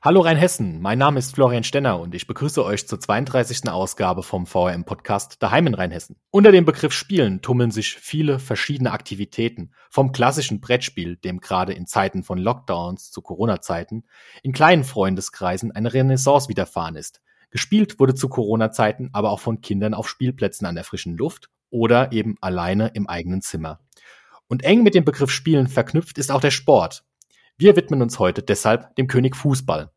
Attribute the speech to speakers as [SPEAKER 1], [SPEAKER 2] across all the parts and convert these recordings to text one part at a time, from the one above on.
[SPEAKER 1] Hallo Rheinhessen, mein Name ist Florian Stenner und ich begrüße euch zur 32. Ausgabe vom VRM-Podcast Daheim in Rheinhessen. Unter dem Begriff Spielen tummeln sich viele verschiedene Aktivitäten, vom klassischen Brettspiel, dem gerade in Zeiten von Lockdowns zu Corona-Zeiten in kleinen Freundeskreisen eine Renaissance widerfahren ist. Gespielt wurde zu Corona-Zeiten aber auch von Kindern auf Spielplätzen an der frischen Luft oder eben alleine im eigenen Zimmer. Und eng mit dem Begriff Spielen verknüpft ist auch der Sport. Wir widmen uns heute deshalb dem König Fußball.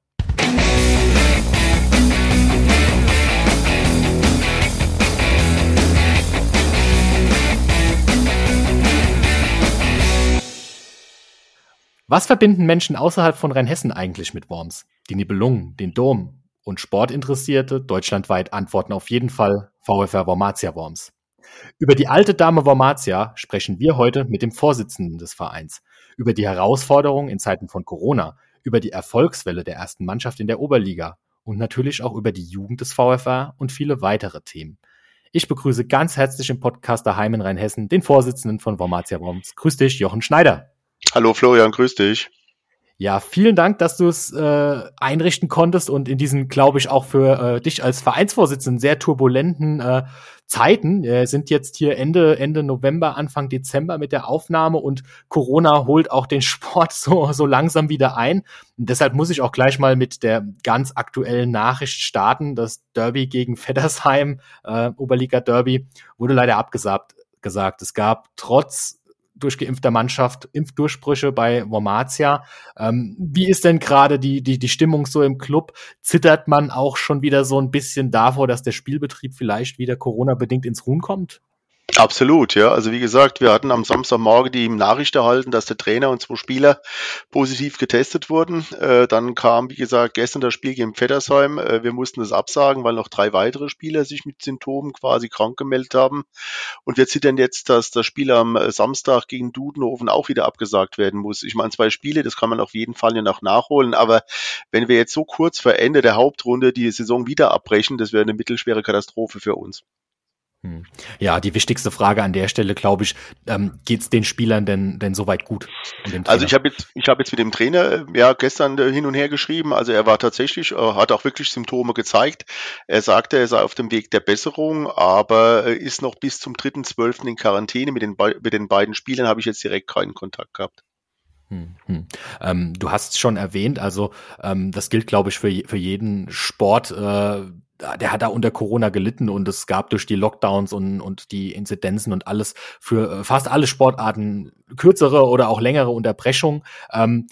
[SPEAKER 1] Was verbinden Menschen außerhalb von Rheinhessen eigentlich mit Worms? Die Nibelungen, den Dom und Sportinteressierte deutschlandweit antworten auf jeden Fall VfR Wormatia Worms. Über die alte Dame Wormatia sprechen wir heute mit dem Vorsitzenden des Vereins, über die Herausforderungen in Zeiten von Corona, über die Erfolgswelle der ersten Mannschaft in der Oberliga und natürlich auch über die Jugend des VfR und viele weitere Themen. Ich begrüße ganz herzlich im Podcast daheim in Rheinhessen den Vorsitzenden von Wormatia Worms. Grüß dich, Jochen Schneider.
[SPEAKER 2] Hallo Florian, grüß dich.
[SPEAKER 1] Ja, vielen Dank, dass du es äh, einrichten konntest und in diesen, glaube ich, auch für äh, dich als Vereinsvorsitzenden sehr turbulenten äh, Zeiten. Wir sind jetzt hier Ende, Ende November, Anfang Dezember mit der Aufnahme und Corona holt auch den Sport so, so langsam wieder ein. Und deshalb muss ich auch gleich mal mit der ganz aktuellen Nachricht starten. Das Derby gegen Feddersheim, äh, Oberliga Derby, wurde leider abgesagt. Gesagt. Es gab trotz durchgeimpfter Mannschaft Impfdurchbrüche bei Wormatia. Ähm, wie ist denn gerade die, die, die Stimmung so im Club? Zittert man auch schon wieder so ein bisschen davor, dass der Spielbetrieb vielleicht wieder Corona-bedingt ins Ruhen kommt?
[SPEAKER 2] Absolut, ja. Also wie gesagt, wir hatten am Samstagmorgen die Nachricht erhalten, dass der Trainer und zwei Spieler positiv getestet wurden. Äh, dann kam, wie gesagt, gestern das Spiel gegen Vettersheim. Äh, wir mussten das absagen, weil noch drei weitere Spieler sich mit Symptomen quasi krank gemeldet haben. Und wir zittern jetzt, dass das Spiel am äh, Samstag gegen Dudenhofen auch wieder abgesagt werden muss. Ich meine, zwei Spiele, das kann man auf jeden Fall ja noch nachholen. Aber wenn wir jetzt so kurz vor Ende der Hauptrunde die Saison wieder abbrechen, das wäre eine mittelschwere Katastrophe für uns.
[SPEAKER 1] Hm. Ja, die wichtigste Frage an der Stelle, glaube ich, ähm, geht es den Spielern denn denn soweit gut?
[SPEAKER 2] Also ich habe jetzt ich habe jetzt mit dem Trainer äh, ja gestern äh, hin und her geschrieben. Also er war tatsächlich, äh, hat auch wirklich Symptome gezeigt. Er sagte, er sei auf dem Weg der Besserung, aber ist noch bis zum 3.12. in Quarantäne. Mit den, mit den beiden Spielern habe ich jetzt direkt keinen Kontakt gehabt.
[SPEAKER 1] Hm, hm. Ähm, du hast es schon erwähnt, also ähm, das gilt, glaube ich, für, für jeden Sport. Äh, der hat da unter Corona gelitten und es gab durch die Lockdowns und, und die Inzidenzen und alles für äh, fast alle Sportarten kürzere oder auch längere Unterbrechungen. Ähm,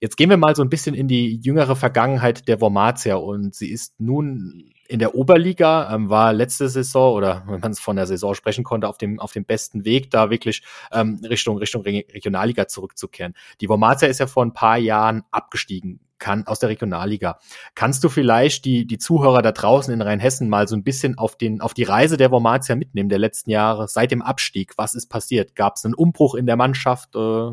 [SPEAKER 1] jetzt gehen wir mal so ein bisschen in die jüngere Vergangenheit der Wormatia und sie ist nun in der Oberliga, ähm, war letzte Saison oder wenn man es von der Saison sprechen konnte, auf dem, auf dem besten Weg, da wirklich ähm, Richtung, Richtung Regionalliga zurückzukehren. Die Wormatia ist ja vor ein paar Jahren abgestiegen kann aus der Regionalliga. Kannst du vielleicht die, die Zuhörer da draußen in Rheinhessen mal so ein bisschen auf, den, auf die Reise der Wormatia mitnehmen der letzten Jahre, seit dem Abstieg? Was ist passiert? Gab es einen Umbruch in der Mannschaft? Äh,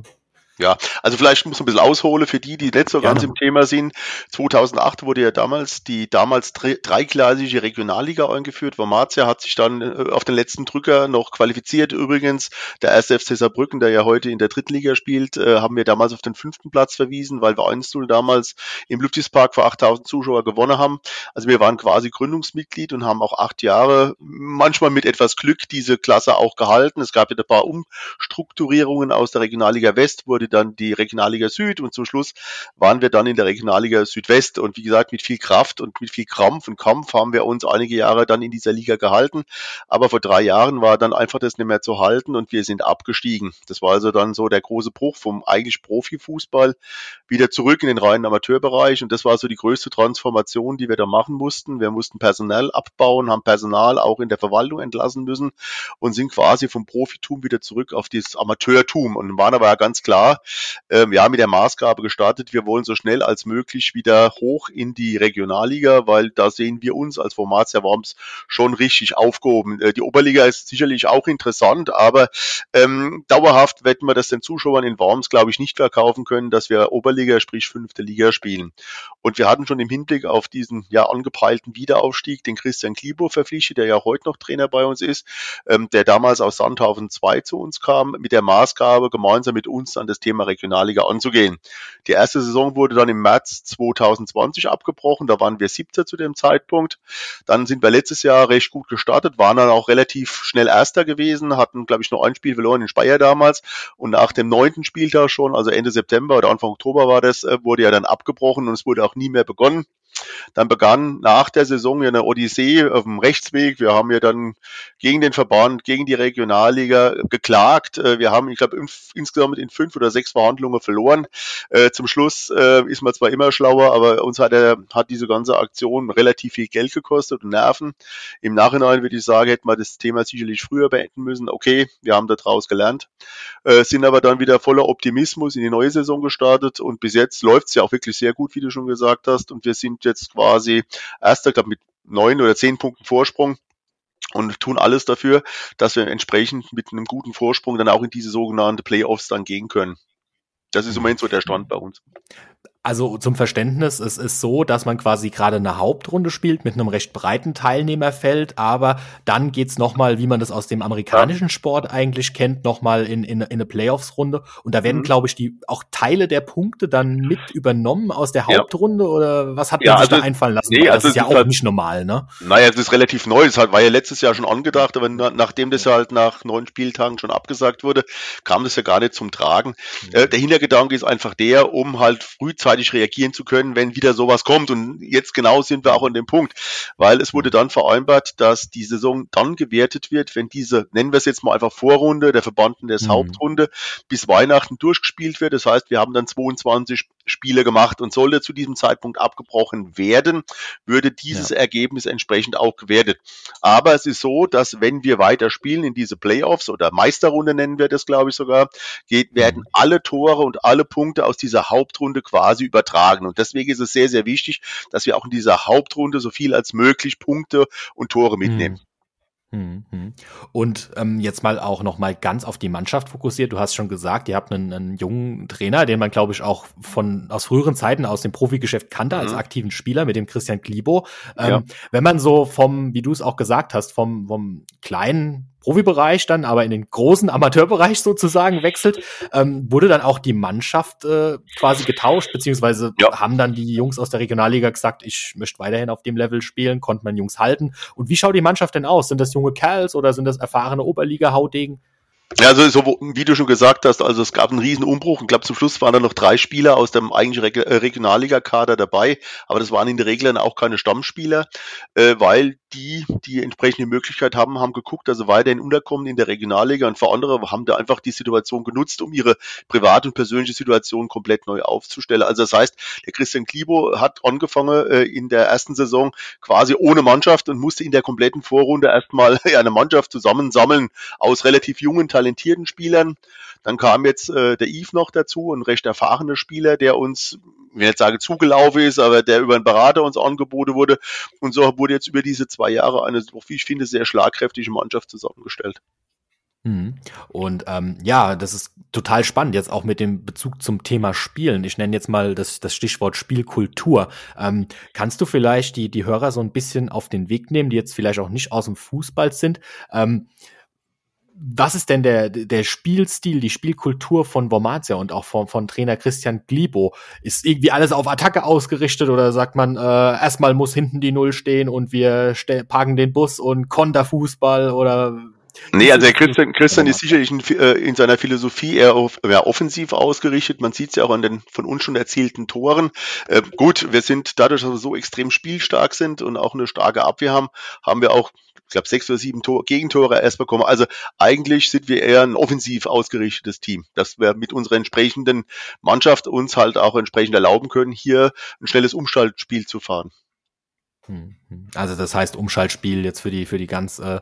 [SPEAKER 2] ja, also vielleicht muss man ein bisschen ausholen für die, die nicht so ganz im Thema sind. 2008 wurde ja damals die damals dreigleisige Regionalliga eingeführt. Wormatia hat sich dann äh, auf den letzten Drücker noch qualifiziert. Übrigens, der erste FC Saarbrücken, der ja heute in der dritten Liga spielt, äh, haben wir damals auf den fünften Platz verwiesen, weil wir 1-0 damals im Lüftispark vor 8000 Zuschauer gewonnen haben. Also wir waren quasi Gründungsmitglied und haben auch acht Jahre, manchmal mit etwas Glück, diese Klasse auch gehalten. Es gab ja ein paar Umstrukturierungen aus der Regionalliga West, wurde dann die Regionalliga Süd und zum Schluss waren wir dann in der Regionalliga Südwest. Und wie gesagt, mit viel Kraft und mit viel Krampf und Kampf haben wir uns einige Jahre dann in dieser Liga gehalten. Aber vor drei Jahren war dann einfach das nicht mehr zu halten und wir sind abgestiegen. Das war also dann so der große Bruch vom eigentlich Profifußball wieder zurück in den reinen Amateurbereich. Und das war so die größte Transformation, die wir da machen mussten. Wir mussten Personal abbauen, haben Personal auch in der Verwaltung entlassen müssen und sind quasi vom Profitum wieder zurück auf das Amateurtum und waren aber ja ganz klar, ähm, ja mit der Maßgabe gestartet, wir wollen so schnell als möglich wieder hoch in die Regionalliga, weil da sehen wir uns als Formatia Worms schon richtig aufgehoben. Äh, die Oberliga ist sicherlich auch interessant, aber ähm, dauerhaft werden wir das den Zuschauern in Worms, glaube ich, nicht verkaufen können, dass wir Oberliga, sprich fünfte Liga spielen. Und wir hatten schon im Hinblick auf diesen ja angepeilten Wiederaufstieg den Christian Klibo verpflichtet, der ja heute noch Trainer bei uns ist, ähm, der damals aus Sandhausen 2 zu uns kam, mit der Maßgabe, gemeinsam mit uns an das Thema Regionalliga anzugehen. Die erste Saison wurde dann im März 2020 abgebrochen, da waren wir 17 zu dem Zeitpunkt. Dann sind wir letztes Jahr recht gut gestartet, waren dann auch relativ schnell Erster gewesen, hatten, glaube ich, nur ein Spiel verloren in Speyer damals und nach dem neunten Spieltag schon, also Ende September oder Anfang Oktober war das, äh, wurde ja dann abgebrochen und es wurde auch nie mehr begonnen. Dann begann nach der Saison ja eine Odyssee auf dem Rechtsweg. Wir haben ja dann gegen den Verband, gegen die Regionalliga geklagt. Äh, wir haben, ich glaube, insgesamt in fünf oder sechs Verhandlungen verloren. Äh, zum Schluss äh, ist man zwar immer schlauer, aber uns hat, er, hat diese ganze Aktion relativ viel Geld gekostet und Nerven. Im Nachhinein würde ich sagen, hätten wir das Thema sicherlich früher beenden müssen. Okay, wir haben daraus gelernt, sind aber dann wieder voller Optimismus in die neue Saison gestartet und bis jetzt läuft es ja auch wirklich sehr gut, wie du schon gesagt hast. Und wir sind jetzt quasi erster, glaube mit neun oder zehn Punkten Vorsprung und tun alles dafür, dass wir entsprechend mit einem guten Vorsprung dann auch in diese sogenannte Playoffs dann gehen können. Das ist im Moment so der Stand bei uns.
[SPEAKER 1] Also zum Verständnis, es ist so, dass man quasi gerade eine Hauptrunde spielt mit einem recht breiten Teilnehmerfeld, aber dann geht's nochmal, wie man das aus dem amerikanischen Sport eigentlich kennt, nochmal in, in, in eine Playoffs-Runde. Und da werden, mhm. glaube ich, die auch Teile der Punkte dann mit übernommen aus der Hauptrunde ja. oder was hat man ja, sich also, da einfallen lassen?
[SPEAKER 2] Nee, also das ist ja auch halt, nicht normal, ne? Naja, es ist relativ neu. Das war ja letztes Jahr schon angedacht, aber nachdem das ja halt nach neun Spieltagen schon abgesagt wurde, kam das ja gar nicht zum Tragen. Mhm. Äh, der Hintergedanke ist einfach der, um halt frühzeitig frühzeitig reagieren zu können, wenn wieder sowas kommt. Und jetzt genau sind wir auch an dem Punkt, weil es wurde dann vereinbart, dass die Saison dann gewertet wird, wenn diese, nennen wir es jetzt mal einfach Vorrunde, der Verbanden des mhm. Hauptrunde, bis Weihnachten durchgespielt wird. Das heißt, wir haben dann 22 Spiele gemacht und sollte zu diesem Zeitpunkt abgebrochen werden, würde dieses ja. Ergebnis entsprechend auch gewertet. Aber es ist so, dass wenn wir weiter spielen in diese Playoffs oder Meisterrunde nennen wir das, glaube ich sogar, geht, werden mhm. alle Tore und alle Punkte aus dieser Hauptrunde quasi übertragen. Und deswegen ist es sehr, sehr wichtig, dass wir auch in dieser Hauptrunde so viel als möglich Punkte und Tore mitnehmen. Mhm.
[SPEAKER 1] Mhm. Und ähm, jetzt mal auch noch mal ganz auf die Mannschaft fokussiert. Du hast schon gesagt, ihr habt einen, einen jungen Trainer, den man glaube ich auch von aus früheren Zeiten aus dem Profigeschäft kannte mhm. als aktiven Spieler mit dem Christian Glibo. Ähm, ja. Wenn man so vom, wie du es auch gesagt hast, vom vom kleinen Profibereich dann, aber in den großen Amateurbereich sozusagen wechselt, ähm, wurde dann auch die Mannschaft äh, quasi getauscht, beziehungsweise ja. haben dann die Jungs aus der Regionalliga gesagt, ich möchte weiterhin auf dem Level spielen, konnte man Jungs halten. Und wie schaut die Mannschaft denn aus? Sind das junge Kerls oder sind das erfahrene Oberliga-Haudegen?
[SPEAKER 2] Ja, also so, wie du schon gesagt hast, also es gab einen riesen Umbruch. Ich glaube, zum Schluss waren da noch drei Spieler aus dem eigentlichen äh, Regionalliga-Kader dabei, aber das waren in der Regel dann auch keine Stammspieler, äh, weil die, die entsprechende Möglichkeit haben, haben geguckt, sie weiterhin unterkommen in der Regionalliga und für andere haben da einfach die Situation genutzt, um ihre private und persönliche Situation komplett neu aufzustellen. Also das heißt, der Christian Klibo hat angefangen äh, in der ersten Saison quasi ohne Mannschaft und musste in der kompletten Vorrunde erstmal eine Mannschaft zusammensammeln aus relativ jungen, talentierten Spielern. Dann kam jetzt äh, der Yves noch dazu, ein recht erfahrener Spieler, der uns, ich will jetzt sagen, zugelaufen ist, aber der über einen Berater uns angeboten wurde. Und so wurde jetzt über diese zwei Jahre eine, wie ich finde, sehr schlagkräftige Mannschaft zusammengestellt.
[SPEAKER 1] Mhm. Und ähm, ja, das ist total spannend, jetzt auch mit dem Bezug zum Thema Spielen. Ich nenne jetzt mal das, das Stichwort Spielkultur. Ähm, kannst du vielleicht die, die Hörer so ein bisschen auf den Weg nehmen, die jetzt vielleicht auch nicht aus dem Fußball sind? Ähm, was ist denn der, der Spielstil, die Spielkultur von Wormatia und auch von, von Trainer Christian Glibo? Ist irgendwie alles auf Attacke ausgerichtet oder sagt man, äh, erstmal muss hinten die Null stehen und wir parken den Bus und Konterfußball oder
[SPEAKER 2] Nee, also der Christian, Christian ist sicherlich in, äh, in seiner Philosophie eher auf, ja, offensiv ausgerichtet. Man sieht es ja auch an den von uns schon erzielten Toren. Äh, gut, wir sind dadurch, dass wir so extrem spielstark sind und auch eine starke Abwehr haben, haben wir auch glaube, sechs oder sieben Tor Gegentore erst bekommen. Also eigentlich sind wir eher ein offensiv ausgerichtetes Team, dass wir mit unserer entsprechenden Mannschaft uns halt auch entsprechend erlauben können, hier ein schnelles Umschaltspiel zu fahren.
[SPEAKER 1] Hm, hm. Also das heißt Umschaltspiel jetzt für die für die ganz äh,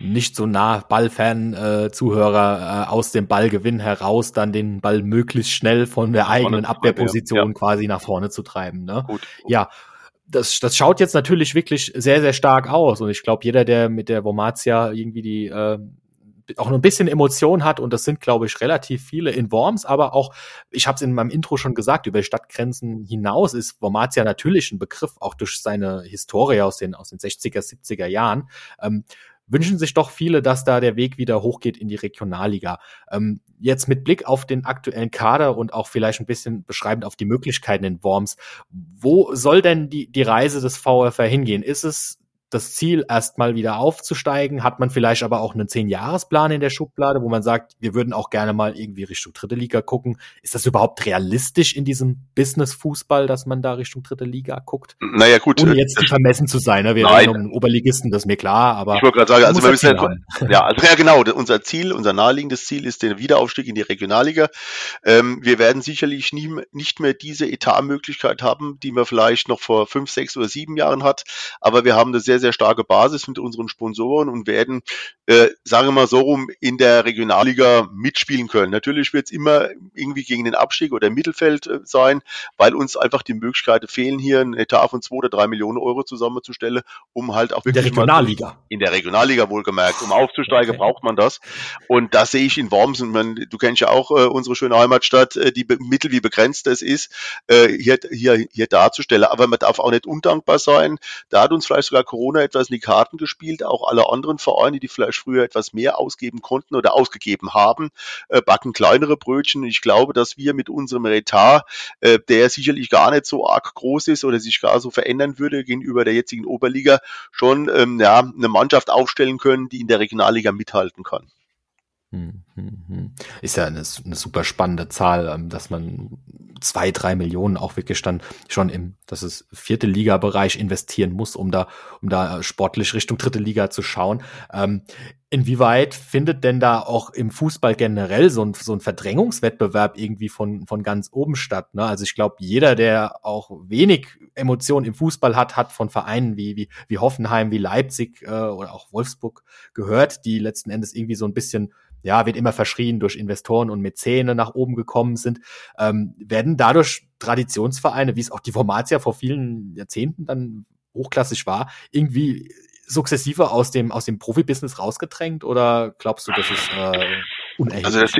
[SPEAKER 1] nicht so nah Ballfan-Zuhörer äh, aus dem Ballgewinn heraus dann den Ball möglichst schnell von der eigenen Abwehrposition ja. quasi nach vorne zu treiben. Ne? Gut. Ja, das, das schaut jetzt natürlich wirklich sehr, sehr stark aus. Und ich glaube, jeder, der mit der Vomatia irgendwie die äh, auch nur ein bisschen Emotion hat, und das sind, glaube ich, relativ viele in Worms, aber auch, ich habe es in meinem Intro schon gesagt, über Stadtgrenzen hinaus ist Wormatia natürlich ein Begriff, auch durch seine Historie aus den, aus den 60er, 70er Jahren. Ähm, wünschen sich doch viele, dass da der Weg wieder hochgeht in die Regionalliga. Ähm, jetzt mit Blick auf den aktuellen Kader und auch vielleicht ein bisschen beschreibend auf die Möglichkeiten in Worms, wo soll denn die, die Reise des VfR hingehen? Ist es das Ziel, erstmal wieder aufzusteigen? Hat man vielleicht aber auch einen Zehn-Jahres-Plan in der Schublade, wo man sagt, wir würden auch gerne mal irgendwie Richtung dritte Liga gucken? Ist das überhaupt realistisch in diesem Business-Fußball, dass man da Richtung dritte Liga guckt?
[SPEAKER 2] Naja, gut.
[SPEAKER 1] Ohne jetzt vermessen zu sein. Ne? Wir reden um Oberligisten, das ist mir klar, aber.
[SPEAKER 2] Ich wollte gerade sagen, also wir müssen
[SPEAKER 1] ja,
[SPEAKER 2] ja, also ja genau, unser Ziel, unser naheliegendes Ziel ist der Wiederaufstieg in die Regionalliga. Ähm, wir werden sicherlich nie, nicht mehr diese Etatmöglichkeit haben, die man vielleicht noch vor fünf, sechs oder sieben Jahren hat, aber wir haben eine sehr, sehr starke Basis mit unseren Sponsoren und werden, äh, sagen wir mal so rum, in der Regionalliga mitspielen können. Natürlich wird es immer irgendwie gegen den Abstieg oder Mittelfeld äh, sein, weil uns einfach die Möglichkeiten fehlen, hier ein Etat von zwei oder drei Millionen Euro zusammenzustellen, um halt auch
[SPEAKER 1] in der Regionalliga.
[SPEAKER 2] in der Regionalliga wohlgemerkt. Um aufzusteigen, okay. braucht man das. Und das sehe ich in Worms. Und man, du kennst ja auch äh, unsere schöne Heimatstadt, äh, die Mittel, wie begrenzt es ist, äh, hier, hier, hier darzustellen. Aber man darf auch nicht undankbar sein. Da hat uns vielleicht sogar Corona Corona etwas in die Karten gespielt. Auch alle anderen Vereine, die vielleicht früher etwas mehr ausgeben konnten oder ausgegeben haben, äh, backen kleinere Brötchen. Ich glaube, dass wir mit unserem Etat, äh, der sicherlich gar nicht so arg groß ist oder sich gar so verändern würde gegenüber der jetzigen Oberliga, schon ähm, ja, eine Mannschaft aufstellen können, die in der Regionalliga mithalten kann.
[SPEAKER 1] Hm, hm, hm. Ist ja eine, eine super spannende Zahl, ähm, dass man zwei, drei Millionen auch wirklich dann schon im, das ist vierte Liga-Bereich investieren muss, um da, um da sportlich Richtung dritte Liga zu schauen. Ähm, inwieweit findet denn da auch im Fußball generell so ein, so ein Verdrängungswettbewerb irgendwie von, von ganz oben statt? Ne? Also ich glaube, jeder, der auch wenig Emotionen im Fußball hat, hat von Vereinen wie, wie, wie Hoffenheim, wie Leipzig äh, oder auch Wolfsburg gehört, die letzten Endes irgendwie so ein bisschen ja, wird immer verschrien durch Investoren und Mäzene nach oben gekommen sind, ähm, werden dadurch Traditionsvereine, wie es auch die Formatia vor vielen Jahrzehnten dann hochklassig war, irgendwie sukzessive aus dem, aus dem Profibusiness rausgedrängt oder glaubst du, das ist äh, unerheblich?
[SPEAKER 2] Also das,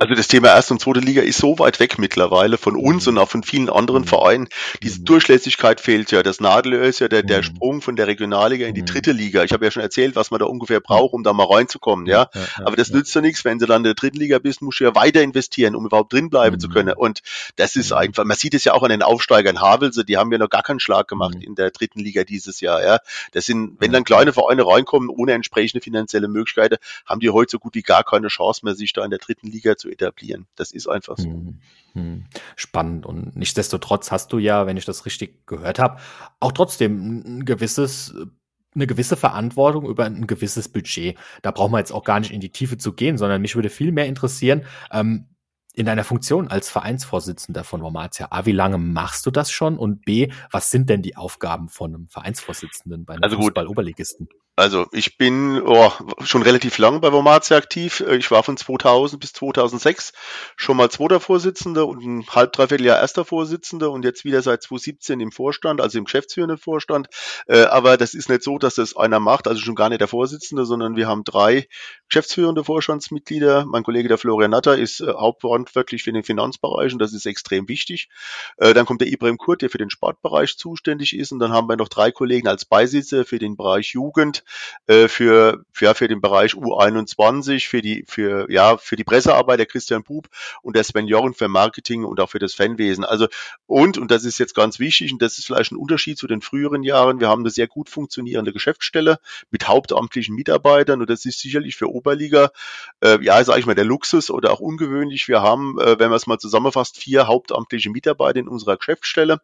[SPEAKER 2] also das Thema erste und zweite Liga ist so weit weg mittlerweile von uns mhm. und auch von vielen anderen mhm. Vereinen. Diese mhm. Durchlässigkeit fehlt ja. Das Nadelöhr ist ja der, der Sprung von der Regionalliga in die dritte Liga. Ich habe ja schon erzählt, was man da ungefähr braucht, um da mal reinzukommen. Ja, aber das nützt ja nichts, wenn du dann in der dritten Liga bist, musst du ja weiter investieren, um überhaupt drin bleiben zu können. Und das ist einfach, man sieht es ja auch an den Aufsteigern Havelse, die haben ja noch gar keinen Schlag gemacht in der dritten Liga dieses Jahr. Ja, das sind, wenn dann kleine Vereine reinkommen ohne entsprechende finanzielle Möglichkeiten, haben die heute so gut wie gar keine Chance mehr, sich da in der dritten Liga zu etablieren. Das ist einfach so. Hm,
[SPEAKER 1] hm. Spannend. Und nichtsdestotrotz hast du ja, wenn ich das richtig gehört habe, auch trotzdem ein gewisses eine gewisse Verantwortung über ein gewisses Budget. Da brauchen wir jetzt auch gar nicht in die Tiefe zu gehen, sondern mich würde viel mehr interessieren, ähm, in deiner Funktion als Vereinsvorsitzender von Wormatia, A, wie lange machst du das schon? Und B, was sind denn die Aufgaben von einem Vereinsvorsitzenden bei einem
[SPEAKER 2] also Fußball-Oberligisten? Also ich bin oh, schon relativ lang bei Wormatia aktiv. Ich war von 2000 bis 2006 schon mal zweiter Vorsitzender und ein halb, dreiviertel Jahr erster Vorsitzender und jetzt wieder seit 2017 im Vorstand, also im geschäftsführenden Vorstand. Äh, aber das ist nicht so, dass das einer macht, also schon gar nicht der Vorsitzende, sondern wir haben drei geschäftsführende Vorstandsmitglieder. Mein Kollege der Florian Natter ist äh, hauptverantwortlich für den Finanzbereich und das ist extrem wichtig. Äh, dann kommt der Ibrahim Kurt, der für den Sportbereich zuständig ist und dann haben wir noch drei Kollegen als Beisitzer für den Bereich Jugend äh, für, ja, für den Bereich U21, für die, für, ja, für die Pressearbeit der Christian Bub und der Sven Jorren für Marketing und auch für das Fanwesen. Also, und, und das ist jetzt ganz wichtig, und das ist vielleicht ein Unterschied zu den früheren Jahren, wir haben eine sehr gut funktionierende Geschäftsstelle mit hauptamtlichen Mitarbeitern und das ist sicherlich für Oberliga, äh, ja, sage ich mal, der Luxus oder auch ungewöhnlich. Wir haben, äh, wenn man es mal zusammenfasst, vier hauptamtliche Mitarbeiter in unserer Geschäftsstelle,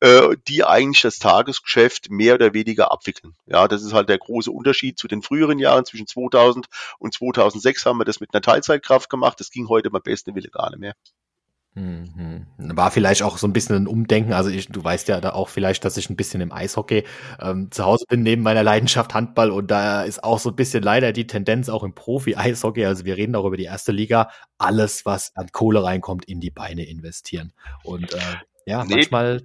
[SPEAKER 2] äh, die eigentlich das Tagesgeschäft mehr oder weniger abwickeln. Ja, das ist halt der große große Unterschied zu den früheren Jahren. Zwischen 2000 und 2006 haben wir das mit einer Teilzeitkraft gemacht. Das ging heute beim besten Wille gar nicht mehr.
[SPEAKER 1] Mhm. War vielleicht auch so ein bisschen ein Umdenken. Also ich, du weißt ja da auch vielleicht, dass ich ein bisschen im Eishockey ähm, zu Hause bin neben meiner Leidenschaft Handball und da ist auch so ein bisschen leider die Tendenz auch im Profi-Eishockey. Also wir reden auch über die erste Liga. Alles, was an Kohle reinkommt, in die Beine investieren. Und äh, ja, nee. manchmal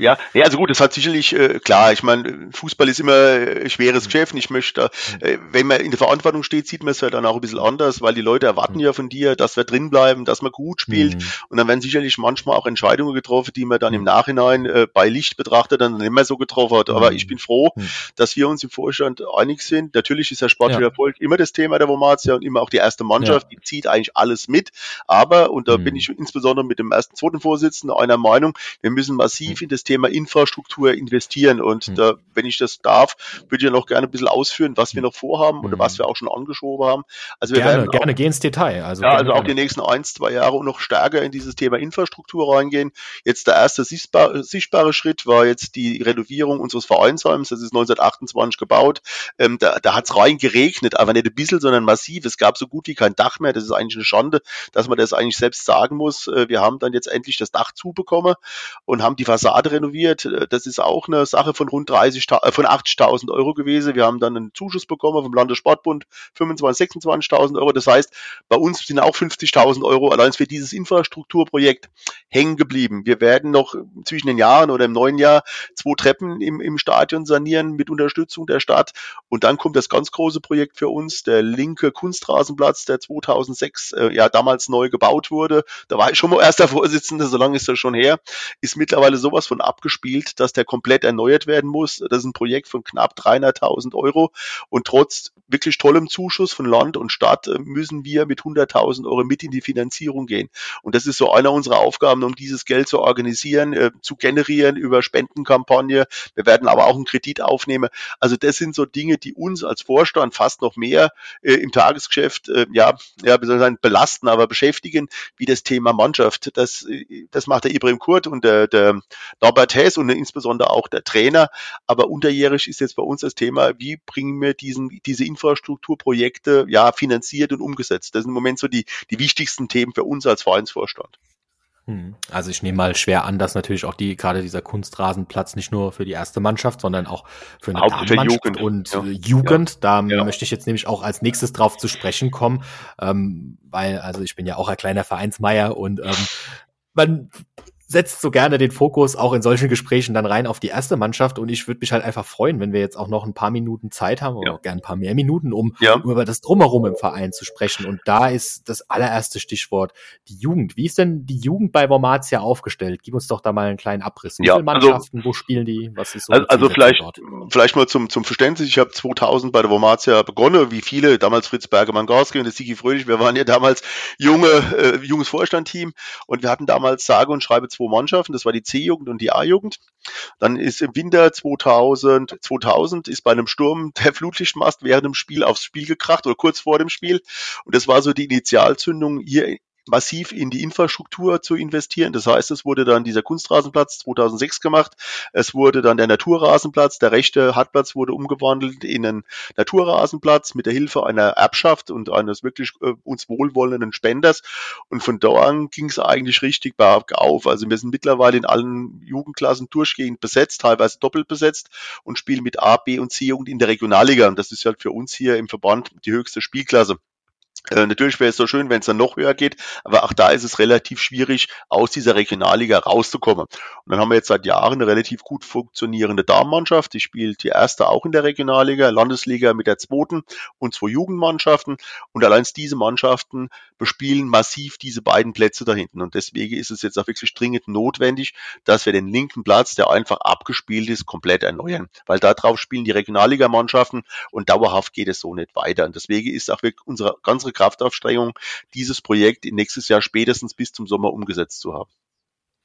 [SPEAKER 2] Ja, ja, also gut, das hat sicherlich, äh, klar, ich meine, Fußball ist immer äh, schweres Geschäft. Ich möchte, äh, wenn man in der Verantwortung steht, sieht man es ja dann auch ein bisschen anders, weil die Leute erwarten ja von dir, dass wir drin bleiben, dass man gut spielt. Mhm. Und dann werden sicherlich manchmal auch Entscheidungen getroffen, die man dann im mhm. Nachhinein äh, bei Licht betrachtet dann nicht mehr so getroffen hat. Aber ich mhm. bin froh, mhm. dass wir uns im Vorstand einig sind. Natürlich ist der sportliche ja. Erfolg immer das Thema der Vomatia und immer auch die erste Mannschaft, ja. die zieht eigentlich alles mit. Aber, und da mhm. bin ich insbesondere mit dem ersten, zweiten Vorsitzenden einer Meinung, wir müssen massiv in das Thema Infrastruktur investieren. Und mhm. da, wenn ich das darf, würde ich ja noch gerne ein bisschen ausführen, was wir noch vorhaben oder was wir auch schon angeschoben haben.
[SPEAKER 1] Also wir gerne, werden gerne gehen ins Detail.
[SPEAKER 2] Also, ja, also auch die nächsten ein, zwei Jahre noch stärker in dieses Thema Infrastruktur reingehen. Jetzt der erste sichtbare, sichtbare Schritt war jetzt die Renovierung unseres Vereinsheims. Das ist 1928 gebaut. Ähm, da da hat es rein geregnet, aber nicht ein bisschen, sondern massiv. Es gab so gut wie kein Dach mehr. Das ist eigentlich eine Schande, dass man das eigentlich selbst sagen muss. Äh, wir haben dann jetzt endlich das Dach zubekommen und haben die Fassade renoviert. Äh, das ist auch eine Sache von rund 30, äh, von 80.000 Euro gewesen. Wir haben dann einen Zuschuss bekommen vom Landessportbund, 25, 26.000 Euro. Das heißt, bei uns sind auch 50.000 Euro allein für dieses Infrastrukturprojekt hängen geblieben. Wir werden noch zwischen den Jahren oder im neuen Jahr zwei Treppen im, im Stadion sanieren mit Unterstützung der Stadt. Und dann kommt das ganz große Projekt für uns, der linke Kunstrasenplatz, der 2006 äh, ja damals neu gebaut wurde. Da war ich schon mal erster Vorsitzender, so lange ist das schon her. Ist mittlerweile sowas von abgespielt, dass der komplett erneuert werden muss. Das ist ein Projekt von knapp 300.000 Euro und trotz wirklich tollem Zuschuss von Land und Stadt äh, müssen wir mit 100.000 Euro mit in die Finanzierung gehen. Und das ist so einer unserer Aufgaben, um dieses Geld zu organisieren, äh, zu generieren über Spendenkampagne. Wir werden aber auch einen Kredit aufnehmen. Also das sind so Dinge, die uns als Vorstand fast noch mehr äh, im Tagesgeschäft, äh, ja, ja, belasten, aber beschäftigen, wie das Thema Mannschaft. Das, äh, das macht der Ibrahim Kurt und der, der Norbert Hess und insbesondere auch der Trainer. Aber unterjährig ist jetzt bei uns das Thema, wie bringen wir diesen, diese Infrastrukturprojekte ja finanziert und umgesetzt. Das sind im Moment so die, die wichtigsten Themen für uns als Vereinsvorstand.
[SPEAKER 1] Hm. Also ich nehme mal schwer an, dass natürlich auch die gerade dieser Kunstrasenplatz nicht nur für die erste Mannschaft, sondern auch für eine Damenmannschaft Jugend. und ja. Jugend. Da ja. möchte ich jetzt nämlich auch als nächstes drauf zu sprechen kommen, ähm, weil also ich bin ja auch ein kleiner Vereinsmeier und ähm, man setzt so gerne den Fokus auch in solchen Gesprächen dann rein auf die erste Mannschaft und ich würde mich halt einfach freuen, wenn wir jetzt auch noch ein paar Minuten Zeit haben oder ja. auch gerne ein paar mehr Minuten, um, ja. um, über das Drumherum im Verein zu sprechen. Und da ist das allererste Stichwort die Jugend. Wie ist denn die Jugend bei Wormatia aufgestellt? Gib uns doch da mal einen kleinen Abriss.
[SPEAKER 2] Wie ja, viele
[SPEAKER 1] also Mannschaften, also, wo spielen die?
[SPEAKER 2] Was ist so also, also vielleicht, dort? vielleicht mal zum, zum Verständnis. Ich habe 2000 bei der Wormatia begonnen, wie viele, damals Fritz Bergemann-Garski und der Sigi Fröhlich. Wir waren ja damals junge, äh, junges Vorstandteam und wir hatten damals sage und schreibe zwei Mannschaften, das war die C-Jugend und die A-Jugend. Dann ist im Winter 2000, 2000 ist bei einem Sturm der Flutlichtmast während dem Spiel aufs Spiel gekracht oder kurz vor dem Spiel. Und das war so die Initialzündung hier massiv in die Infrastruktur zu investieren. Das heißt, es wurde dann dieser Kunstrasenplatz 2006 gemacht. Es wurde dann der Naturrasenplatz, der rechte Hartplatz wurde umgewandelt in einen Naturrasenplatz mit der Hilfe einer Erbschaft und eines wirklich äh, uns wohlwollenden Spenders. Und von da an ging es eigentlich richtig bergauf. Also wir sind mittlerweile in allen Jugendklassen durchgehend besetzt, teilweise doppelt besetzt und spielen mit A, B und C Jugend in der Regionalliga. Und das ist halt für uns hier im Verband die höchste Spielklasse. Äh, natürlich wäre es so schön, wenn es dann noch höher geht, aber auch da ist es relativ schwierig, aus dieser Regionalliga rauszukommen. Und dann haben wir jetzt seit Jahren eine relativ gut funktionierende Damenmannschaft. Die spielt die erste auch in der Regionalliga, Landesliga mit der zweiten und zwei Jugendmannschaften. Und allein diese Mannschaften bespielen massiv diese beiden Plätze da hinten. Und deswegen ist es jetzt auch wirklich dringend notwendig, dass wir den linken Platz, der einfach abgespielt ist, komplett erneuern. Weil darauf spielen die Regionalligamannschaften und dauerhaft geht es so nicht weiter. Und deswegen ist auch wirklich unsere ganze Kraftaufstrengung, dieses Projekt nächstes Jahr spätestens bis zum Sommer umgesetzt zu haben.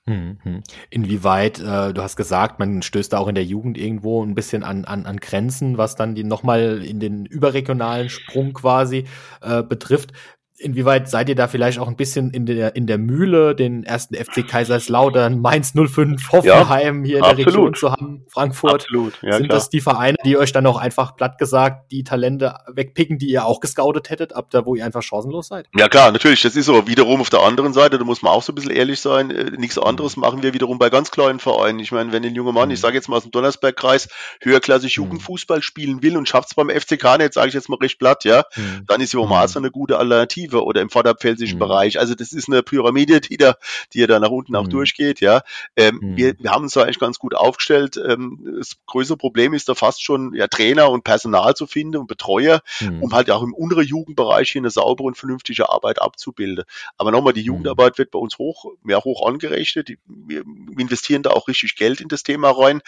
[SPEAKER 1] Hm, hm. Inwieweit, äh, du hast gesagt, man stößt da auch in der Jugend irgendwo ein bisschen an, an, an Grenzen, was dann die nochmal in den überregionalen Sprung quasi äh, betrifft inwieweit seid ihr da vielleicht auch ein bisschen in der, in der Mühle, den ersten FC Kaiserslautern, Mainz 05, Hoffenheim ja, hier in absolut. der Region zu haben, Frankfurt? Absolut, ja, Sind klar. das die Vereine, die euch dann auch einfach platt gesagt die Talente wegpicken, die ihr auch gescoutet hättet, ab da, wo ihr einfach chancenlos seid?
[SPEAKER 2] Ja klar, natürlich, das ist so. Wiederum auf der anderen Seite, da muss man auch so ein bisschen ehrlich sein, äh, nichts anderes mhm. machen wir wiederum bei ganz kleinen Vereinen. Ich meine, wenn ein junger Mann, mhm. ich sage jetzt mal aus dem Donnersbergkreis, höherklassig mhm. Jugendfußball spielen will und schafft es beim FCK nicht, sage ich jetzt mal recht platt, ja, mhm. dann ist Jomaß mhm. eine gute Alternative Offensive oder im vorderpfälzischen
[SPEAKER 1] Mhm.
[SPEAKER 2] Bereich. Also das ist eine Pyramide, die da, die ja da nach unten auch
[SPEAKER 1] Mhm.
[SPEAKER 2] durchgeht, ja. Ähm,
[SPEAKER 1] Mhm.
[SPEAKER 2] wir, wir haben uns da eigentlich ganz gut aufgestellt. Ähm, das größere Problem ist da fast schon ja, Trainer und Personal zu finden und Betreuer,
[SPEAKER 1] Mhm.
[SPEAKER 2] um halt auch im unteren Jugendbereich hier eine saubere und vernünftige Arbeit abzubilden. Aber nochmal, die
[SPEAKER 1] Mhm.
[SPEAKER 2] Jugendarbeit wird bei uns hoch, mehr hoch angerechnet. Wir investieren da auch richtig Geld in das Thema rein.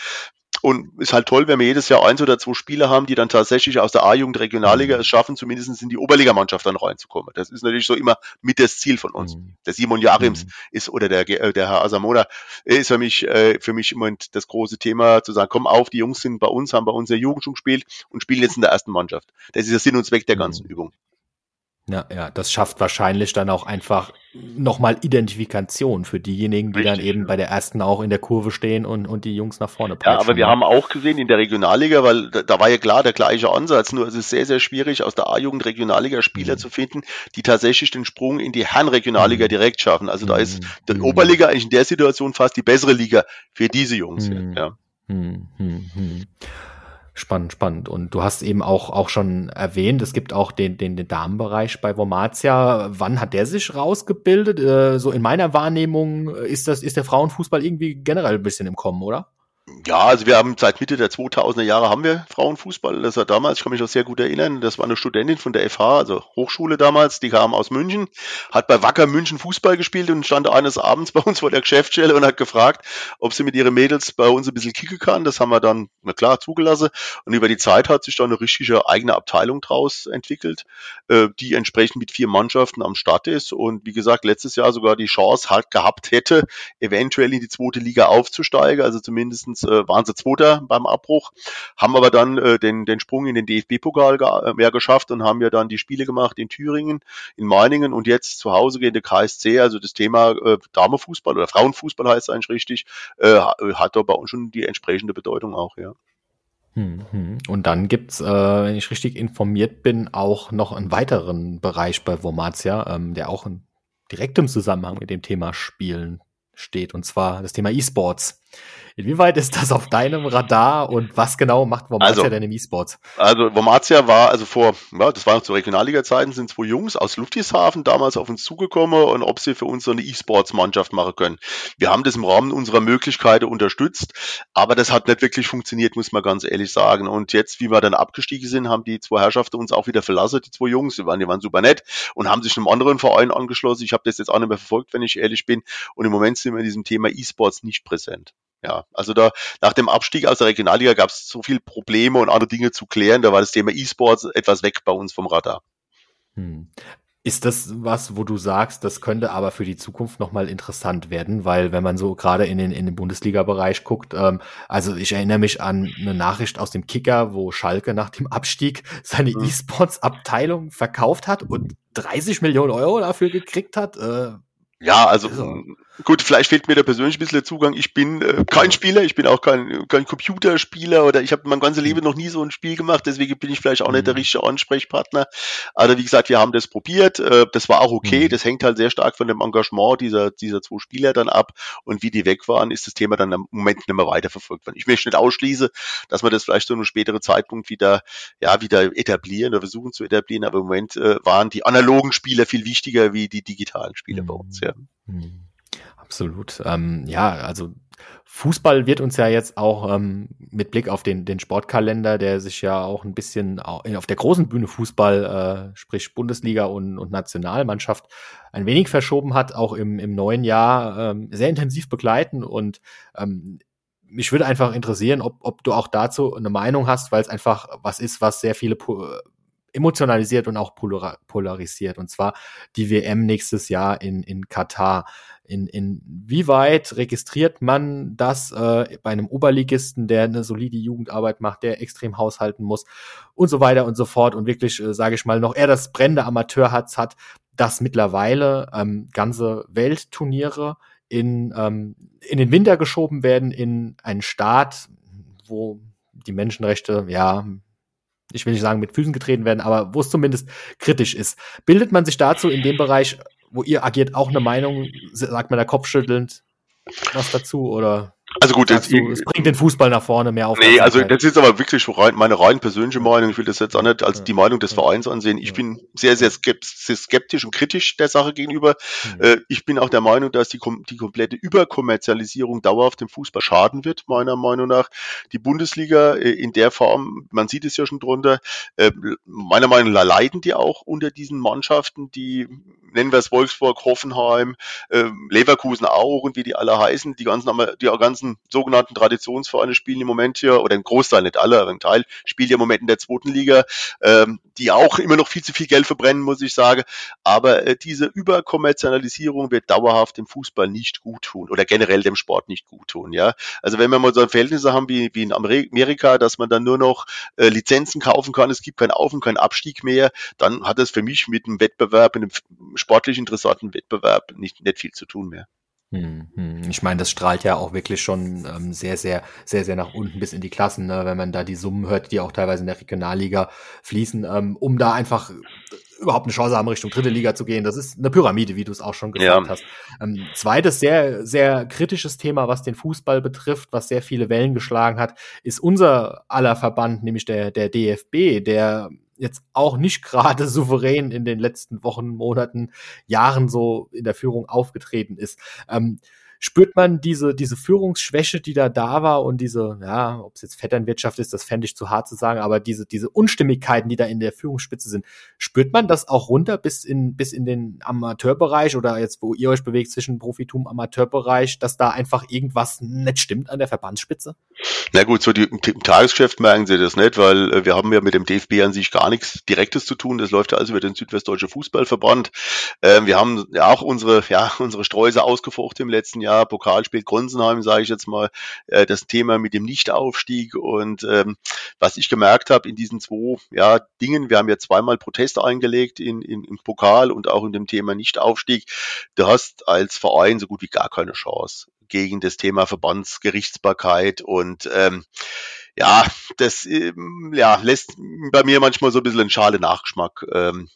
[SPEAKER 2] Und ist halt toll, wenn wir jedes Jahr eins oder zwei Spieler haben, die dann tatsächlich aus der A-Jugend Regionalliga
[SPEAKER 1] Mhm.
[SPEAKER 2] es schaffen, zumindest in die Oberligamannschaft dann reinzukommen. Das ist natürlich so immer mit das Ziel von uns.
[SPEAKER 1] Mhm.
[SPEAKER 2] Der Simon Jarims
[SPEAKER 1] Mhm.
[SPEAKER 2] ist oder der, äh, der Herr Asamoah ist für mich, äh, für mich immer das große Thema, zu sagen, komm auf, die Jungs sind bei uns, haben bei uns in der Jugend schon gespielt und spielen jetzt in der ersten Mannschaft. Das ist der Sinn und Zweck der
[SPEAKER 1] Mhm.
[SPEAKER 2] ganzen Übung.
[SPEAKER 1] Ja, ja, das schafft wahrscheinlich dann auch einfach nochmal Identifikation für diejenigen, die dann
[SPEAKER 2] Richtig,
[SPEAKER 1] eben
[SPEAKER 2] ja.
[SPEAKER 1] bei der ersten auch in der Kurve stehen und, und die Jungs nach vorne
[SPEAKER 2] Ja, aber
[SPEAKER 1] peitschen,
[SPEAKER 2] wir
[SPEAKER 1] ne?
[SPEAKER 2] haben auch gesehen in der Regionalliga, weil da, da war ja klar der gleiche Ansatz, nur es ist sehr, sehr schwierig, aus der A-Jugend Regionalliga Spieler
[SPEAKER 1] Mhm.
[SPEAKER 2] zu finden, die tatsächlich den Sprung in die Herrenregionalliga
[SPEAKER 1] Mhm.
[SPEAKER 2] direkt schaffen. Also da ist die
[SPEAKER 1] Mhm.
[SPEAKER 2] Oberliga eigentlich in der Situation fast die bessere Liga für diese Jungs.
[SPEAKER 1] Mhm.
[SPEAKER 2] Ja.
[SPEAKER 1] Spannend, spannend. Und du hast eben auch, auch schon erwähnt, es gibt auch den, den, den Damenbereich bei Vomatia. Wann hat der sich rausgebildet? Äh, so in meiner Wahrnehmung ist das, ist der Frauenfußball irgendwie generell ein bisschen im Kommen, oder?
[SPEAKER 2] Ja, also wir haben seit Mitte der 2000er Jahre haben wir Frauenfußball. Das war damals, ich kann mich noch sehr gut erinnern, das war eine Studentin von der FH, also Hochschule damals, die kam aus München, hat bei Wacker München Fußball gespielt und stand eines Abends bei uns vor der Geschäftsstelle und hat gefragt, ob sie mit ihren Mädels bei uns ein bisschen kicken kann. Das haben wir dann, na klar, zugelassen. Und über die Zeit hat sich dann eine richtige eigene Abteilung draus entwickelt, äh, die entsprechend mit vier Mannschaften am Start ist und wie gesagt, letztes Jahr sogar die Chance halt gehabt hätte, eventuell in die zweite Liga aufzusteigen. Also zumindestens äh, waren sie Zweiter beim Abbruch, haben aber dann äh, den, den Sprung in den DFB-Pokal ge äh, geschafft und haben ja dann die Spiele gemacht in Thüringen, in Meiningen und jetzt zu Hause gegen den KSC. Also das Thema äh, Damenfußball oder Frauenfußball heißt es eigentlich richtig, äh, hat da bei uns schon die entsprechende Bedeutung auch, ja.
[SPEAKER 1] Hm, hm. Und dann gibt's, äh, wenn ich richtig informiert bin, auch noch einen weiteren Bereich bei Vomatia, ähm, der auch in direktem Zusammenhang mit dem Thema Spielen steht, und zwar das Thema E-Sports. Inwieweit ist das auf deinem Radar und was genau macht Vomatia
[SPEAKER 2] Also,
[SPEAKER 1] denn im E-Sports?
[SPEAKER 2] Also Vomatia war also vor, ja, das war noch zu Regionalliga-Zeiten, sind zwei Jungs aus Ludwigshafen damals auf uns zugekommen und ob sie für uns so eine E-Sports-Mannschaft machen können. Wir haben das im Rahmen unserer Möglichkeiten unterstützt, aber das hat nicht wirklich funktioniert, muss man ganz ehrlich sagen. Und jetzt, wie wir dann abgestiegen sind, haben die zwei Herrschaften uns auch wieder verlassen, die zwei Jungs, die waren, die waren super nett und haben sich einem anderen Verein angeschlossen. Ich habe das jetzt auch nicht mehr verfolgt, wenn ich ehrlich bin. Und im Moment sind wir in diesem Thema E-Sports nicht präsent. Ja, also da nach dem Abstieg aus der Regionalliga gab es so viele Probleme und andere Dinge zu klären. Da war das Thema E-Sports etwas weg bei uns vom Radar.
[SPEAKER 1] Hm. Ist das was, wo du sagst, das könnte aber für die Zukunft nochmal interessant werden, weil wenn man so gerade in den, in den Bundesliga-Bereich guckt, ähm, also ich erinnere mich an eine Nachricht aus dem Kicker, wo Schalke nach dem Abstieg seine
[SPEAKER 2] Mhm.
[SPEAKER 1] E-Sports-Abteilung verkauft hat und 30 Millionen Euro dafür gekriegt hat. Äh,
[SPEAKER 2] Ja, also
[SPEAKER 1] so.
[SPEAKER 2] Gut, vielleicht fehlt mir da persönlich ein bisschen der Zugang. Ich bin äh, kein Spieler, ich bin auch kein, kein Computerspieler oder ich habe mein ganzes Leben noch nie so ein Spiel gemacht, deswegen bin ich vielleicht auch nicht der
[SPEAKER 1] Mhm.
[SPEAKER 2] richtige Ansprechpartner. Aber wie gesagt, wir haben das probiert, äh, das war auch okay,
[SPEAKER 1] Mhm.
[SPEAKER 2] das hängt halt sehr stark von dem Engagement dieser, dieser zwei Spieler dann ab und wie die weg waren, ist das Thema dann im Moment nicht mehr weiterverfolgt worden. Ich möchte nicht ausschließen, dass wir das vielleicht zu einem späteren Zeitpunkt wieder, ja, wieder etablieren oder versuchen zu etablieren, aber im Moment äh, waren die analogen Spieler viel wichtiger wie die digitalen Spieler bei uns, ja.
[SPEAKER 1] Hm, Absolut. Ähm, ja, also Fußball wird uns ja jetzt auch ähm, mit Blick auf den, den Sportkalender, der sich ja auch ein bisschen au- auf der großen Bühne Fußball, äh, sprich Bundesliga und, und Nationalmannschaft, ein wenig verschoben hat, auch im, im neuen Jahr ähm, sehr intensiv begleiten. Und ähm, mich würde einfach interessieren, ob, ob du auch dazu eine Meinung hast, weil es einfach was ist, was sehr viele po- emotionalisiert und auch polar polarisiert. Und zwar die WM nächstes Jahr in, in Katar. In, in wie weit registriert man das äh, bei einem Oberligisten, der eine solide Jugendarbeit macht, der extrem haushalten muss und so weiter und so fort und wirklich, äh, sage ich mal, noch eher das brennende Amateurherz hat, dass mittlerweile ähm, ganze Weltturniere in, ähm, in den Winter geschoben werden, in einen Staat, wo die Menschenrechte, ja, ich will nicht sagen mit Füßen getreten werden, aber wo es zumindest kritisch ist. Bildet man sich dazu in dem Bereich, wo ihr agiert, auch eine Meinung, sagt man da kopfschüttelnd was dazu oder?
[SPEAKER 2] Also gut,
[SPEAKER 1] jetzt, du, es bringt den Fußball nach vorne mehr auf.
[SPEAKER 2] Nee, also das ist aber wirklich rein, meine rein persönliche Meinung. Ich will das jetzt auch nicht als die Meinung des Vereins ansehen. Ich bin sehr, sehr skeptisch und kritisch der Sache gegenüber. Mhm. Ich bin auch der Meinung, dass die, die komplette Überkommerzialisierung dauerhaft dem Fußball schaden wird, meiner Meinung nach. Die Bundesliga äh, in der Form, man sieht es ja schon drunter, äh, meiner Meinung nach leiden die auch unter diesen Mannschaften, die nennen wir es Wolfsburg, Hoffenheim, Leverkusen auch und wie die alle heißen, die ganzen, die ganzen sogenannten Traditionsvereine spielen im Moment hier, oder ein Großteil, nicht alle, aber ein Teil, ja im Moment in der zweiten Liga, ähm, die auch immer noch viel zu viel Geld verbrennen, muss ich sagen. Aber äh, diese Überkommerzialisierung wird dauerhaft dem Fußball nicht gut tun oder generell dem Sport nicht gut tun. Ja? Also wenn wir mal so Verhältnisse haben wie, wie in Amerika, dass man dann nur noch äh, Lizenzen kaufen kann, es gibt keinen Auf- und keinen Abstieg mehr, dann hat das für mich mit einem Wettbewerb, einem sportlich interessanten Wettbewerb nicht, nicht viel zu tun mehr.
[SPEAKER 1] Hm, hm. Ich meine, das strahlt ja auch wirklich schon ähm, sehr, sehr, sehr, sehr nach unten bis in die Klassen, ne? wenn man da die Summen hört, die auch teilweise in der Regionalliga fließen, ähm, um da einfach überhaupt eine Chance haben, Richtung dritte Liga zu gehen. Das ist eine Pyramide, wie du es auch schon gesagt ja. hast. Ähm, zweites sehr, sehr kritisches Thema, was den Fußball betrifft, was sehr viele Wellen geschlagen hat, ist unser aller Verband, nämlich der, der DFB, der jetzt auch nicht gerade souverän in den letzten Wochen, Monaten, Jahren so in der Führung aufgetreten ist. Ähm, spürt man diese, diese Führungsschwäche, die da da war und diese, ja, ob es jetzt Vetternwirtschaft ist, das fände ich zu hart zu sagen, aber diese, diese Unstimmigkeiten, die da in der Führungsspitze sind, spürt man das auch runter bis in, bis in den Amateurbereich oder jetzt, wo ihr euch bewegt zwischen Profitum, Amateurbereich, dass da einfach irgendwas nicht stimmt an der Verbandsspitze?
[SPEAKER 2] Na gut, so die, im Tagesgeschäft merken sie das nicht, weil äh, wir haben ja mit dem DFB an sich gar nichts Direktes zu tun. Das läuft ja also über den Südwestdeutsche Fußballverband. Ähm, wir haben ja auch unsere, ja, unsere Streuse ausgefochten im letzten Jahr Jahr Pokalspiel Grunzenheim, sage ich jetzt mal, äh, das Thema mit dem Nichtaufstieg. Und ähm, was ich gemerkt habe in diesen zwei ja, Dingen, wir haben ja zweimal Proteste eingelegt in, in, im Pokal und auch in dem Thema Nichtaufstieg. Du hast als Verein so gut wie gar keine Chance gegen das Thema Verbandsgerichtsbarkeit und ähm, ja, das ähm, ja, lässt bei mir manchmal so ein bisschen einen schale Nachgeschmack ähm,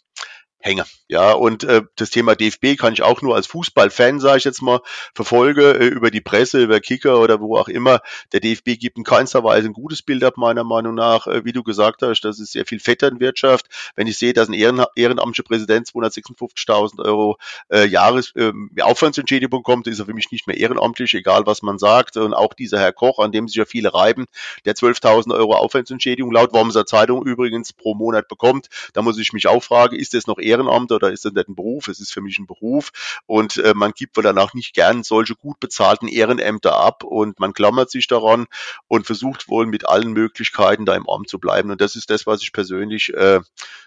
[SPEAKER 2] hänge. Ja, und äh, das Thema DFB kann ich auch nur als Fußballfan, sage ich jetzt mal, verfolge äh, über die Presse, über Kicker oder wo auch immer. Der DFB gibt in keinster Weise ein gutes Bild ab, meiner Meinung nach. Äh, wie du gesagt hast, das ist sehr viel Vetternwirtschaft. Wenn ich sehe, dass ein Ehren, ehrenamtlicher Präsident 256.000 Euro äh, Jahres äh, Aufwandsentschädigung bekommt, ist er für mich nicht mehr ehrenamtlich, egal was man sagt. Und auch dieser Herr Koch, an dem sich ja viele reiben, der 12.000 Euro Aufwandsentschädigung laut Wormser Zeitung übrigens pro Monat bekommt, da muss ich mich auch fragen, ist das noch eher Ehrenamt oder ist das nicht ein Beruf? Es ist für mich ein Beruf und äh, man gibt wohl danach nicht gern solche gut bezahlten Ehrenämter ab und man klammert sich daran und versucht wohl mit allen Möglichkeiten da im Amt zu bleiben. Und das ist das, was ich persönlich äh,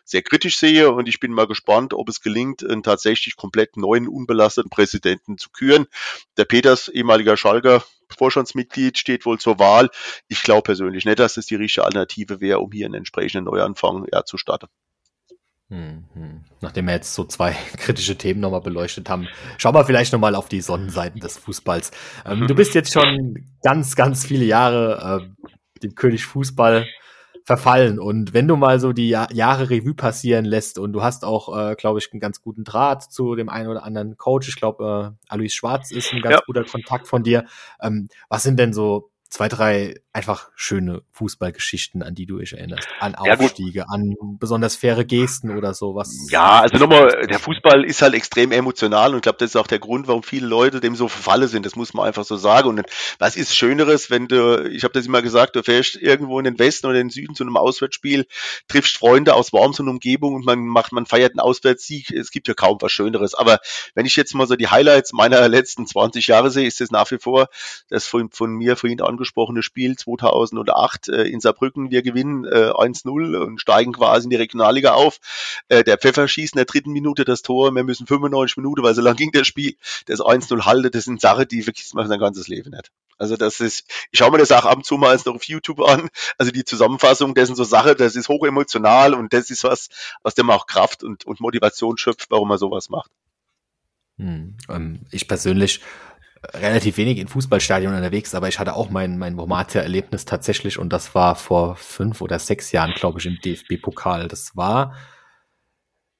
[SPEAKER 2] sehr kritisch sehe und ich bin mal gespannt, ob es gelingt, einen tatsächlich komplett neuen, unbelasteten Präsidenten zu küren. Der Peters, ehemaliger Schalker, Vorstandsmitglied steht wohl zur Wahl. Ich glaube persönlich nicht, dass das die richtige Alternative wäre, um hier einen entsprechenden Neuanfang ja, zu starten.
[SPEAKER 1] Mhm. Nachdem wir jetzt so zwei kritische Themen nochmal beleuchtet haben, schauen wir vielleicht nochmal auf die Sonnenseiten des Fußballs. Ähm, du bist jetzt schon ganz, ganz viele Jahre äh, dem König Fußball verfallen. Und wenn du mal so die Jahr Jahre Revue passieren lässt und du hast auch, äh, glaube ich, einen ganz guten Draht zu dem einen oder anderen Coach, ich glaube, äh, Alois Schwarz ist ein ganz ja. guter Kontakt von dir. Ähm, was sind denn so zwei, drei einfach schöne Fußballgeschichten, an die du dich erinnerst. An Aufstiege, ja, an besonders faire Gesten oder sowas.
[SPEAKER 2] Ja, also nochmal, der Fußball ist halt extrem emotional und ich glaube, das ist auch der Grund, warum viele Leute dem so verfalle sind. Das muss man einfach so sagen. Und was ist Schöneres, wenn du, ich habe das immer gesagt, du fährst irgendwo in den Westen oder in den Süden zu einem Auswärtsspiel, triffst Freunde aus Worms und Umgebung und man macht, man feiert einen Auswärtssieg. Es gibt ja kaum was Schöneres. Aber wenn ich jetzt mal so die Highlights meiner letzten 20 Jahre sehe, ist es nach wie vor das von, von mir vorhin angesprochene Spiel 2008 äh, in Saarbrücken. Wir gewinnen äh, 1-0 und steigen quasi in die Regionalliga auf. Äh, der Pfeffer schießt in der dritten Minute das Tor. Wir müssen 95 Minuten, weil so lang ging das Spiel, das 1-0 halten. Das sind Sachen, die vergisst man sein ganzes Leben nicht. Also das ist, ich schaue mir das auch ab und zu mal noch auf YouTube an. Also die Zusammenfassung, das sind so Sachen, das ist hoch emotional und das ist was, aus dem auch Kraft und, und Motivation schöpft, warum man sowas macht.
[SPEAKER 1] Hm, ähm, ich persönlich relativ wenig in Fußballstadien unterwegs, aber ich hatte auch mein, mein Romatia-Erlebnis tatsächlich und das war vor fünf oder sechs Jahren, glaube ich, im DFB-Pokal. Das war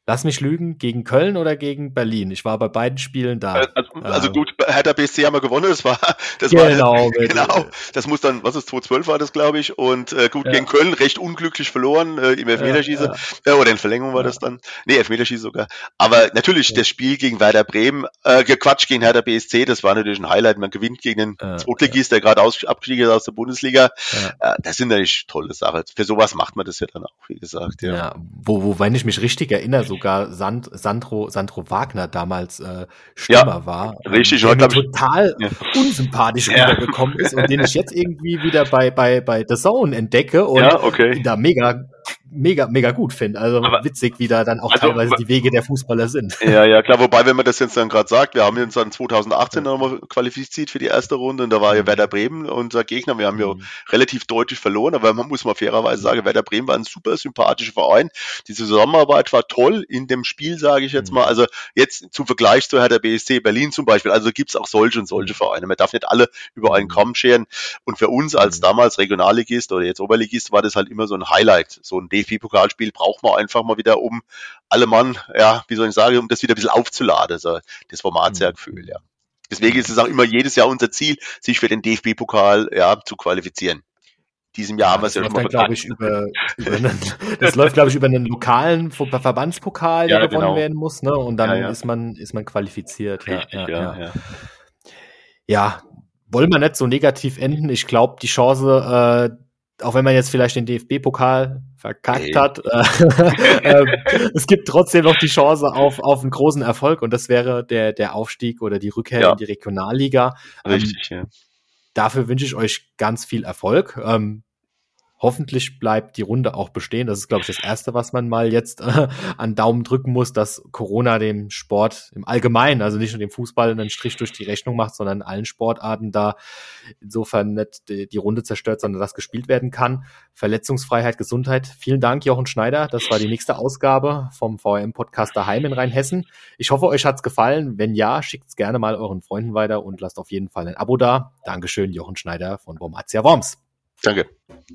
[SPEAKER 1] Lass mich lügen, gegen Köln oder gegen Berlin? Ich war bei beiden Spielen da.
[SPEAKER 2] Äh, also, also gut, Hertha BSC haben wir gewonnen, das war, das
[SPEAKER 1] genau,
[SPEAKER 2] war, genau, das muss dann, was ist, 2-12 war das, glaube ich, und äh, gut, ja. gegen Köln recht unglücklich verloren, äh, im Elfmeterschießen, ja, ja. Äh, oder in Verlängerung war das dann, nee, Elfmeterschießen sogar, aber natürlich, das Spiel gegen Werder Bremen, äh, Quatsch, gegen Hertha BSC, das war natürlich ein Highlight, man gewinnt gegen den äh, Zweitligist, der gerade abgestiegen ist aus der Bundesliga, äh, das sind natürlich tolle Sachen, für sowas macht man das ja dann auch, wie gesagt, ja. ja
[SPEAKER 1] wo, wo, wenn ich mich richtig erinnere, sogar Sand, Sandro, Sandro Wagner damals äh, Stimmer ja, war.
[SPEAKER 2] Richtig,
[SPEAKER 1] der mir total ja. unsympathisch ja. rübergekommen ist und den ich jetzt irgendwie wieder bei, bei, bei The Zone entdecke und
[SPEAKER 2] ja, okay.
[SPEAKER 1] da mega mega, mega gut finde. Also aber, witzig, wie da dann auch also, teilweise die Wege der Fußballer sind.
[SPEAKER 2] Ja, ja, klar. Wobei, wenn man das jetzt dann gerade sagt, wir haben uns dann 2018 ja. nochmal qualifiziert für die erste Runde und da war ja mhm. Werder Bremen unser Gegner. Wir haben ja mhm. relativ deutlich verloren, aber man muss mal fairerweise sagen, Werder Bremen war ein super sympathischer Verein. Die Zusammenarbeit war toll in dem Spiel, sage ich jetzt mhm. mal. Also jetzt zum Vergleich zu Hertha BSC Berlin zum Beispiel. Also gibt es auch solche und solche Vereine. Man darf nicht alle über einen Kamm scheren. Und für uns als damals Regionalligist oder jetzt Oberligist war das halt immer so ein Highlight, so ein DFB-Pokalspiel braucht man einfach mal wieder, um alle Mann, ja, wie soll ich sagen, um das wieder ein bisschen aufzuladen, also das Formatsergefühl, mhm. ja. Deswegen ist es auch immer jedes Jahr unser Ziel, sich für den DFB-Pokal ja, zu qualifizieren. Diesem Jahr ja, haben wir es ja schon mal
[SPEAKER 1] dann, ich, über, über einen, Das läuft, glaube ich, über einen lokalen Verbandspokal, der ja, gewonnen genau. werden muss, ne? Und dann ja, ist man, ist man qualifiziert. Richtig, ja, ja, ja. wollen wir nicht so negativ enden. Ich glaube, die Chance, äh, auch wenn man jetzt vielleicht den DFB-Pokal verkackt nee. hat, äh, äh, es gibt trotzdem noch die Chance auf, auf einen großen Erfolg und das wäre der, der Aufstieg oder die Rückkehr ja. in die Regionalliga.
[SPEAKER 2] Richtig, ähm, ja.
[SPEAKER 1] Dafür wünsche ich euch ganz viel Erfolg. Ähm, Hoffentlich bleibt die Runde auch bestehen. Das ist, glaube ich, das Erste, was man mal jetzt äh, an Daumen drücken muss, dass Corona dem Sport im Allgemeinen, also nicht nur dem Fußball, einen Strich durch die Rechnung macht, sondern allen Sportarten da insofern nicht die, die Runde zerstört, sondern dass gespielt werden kann. Verletzungsfreiheit, Gesundheit. Vielen Dank, Jochen Schneider. Das war die nächste Ausgabe vom VM-Podcast daheim in Rheinhessen. Ich hoffe, euch hat's gefallen. Wenn ja, schickt's gerne mal euren Freunden weiter und lasst auf jeden Fall ein Abo da. Dankeschön, Jochen Schneider von Wormatia Worms.
[SPEAKER 2] Danke.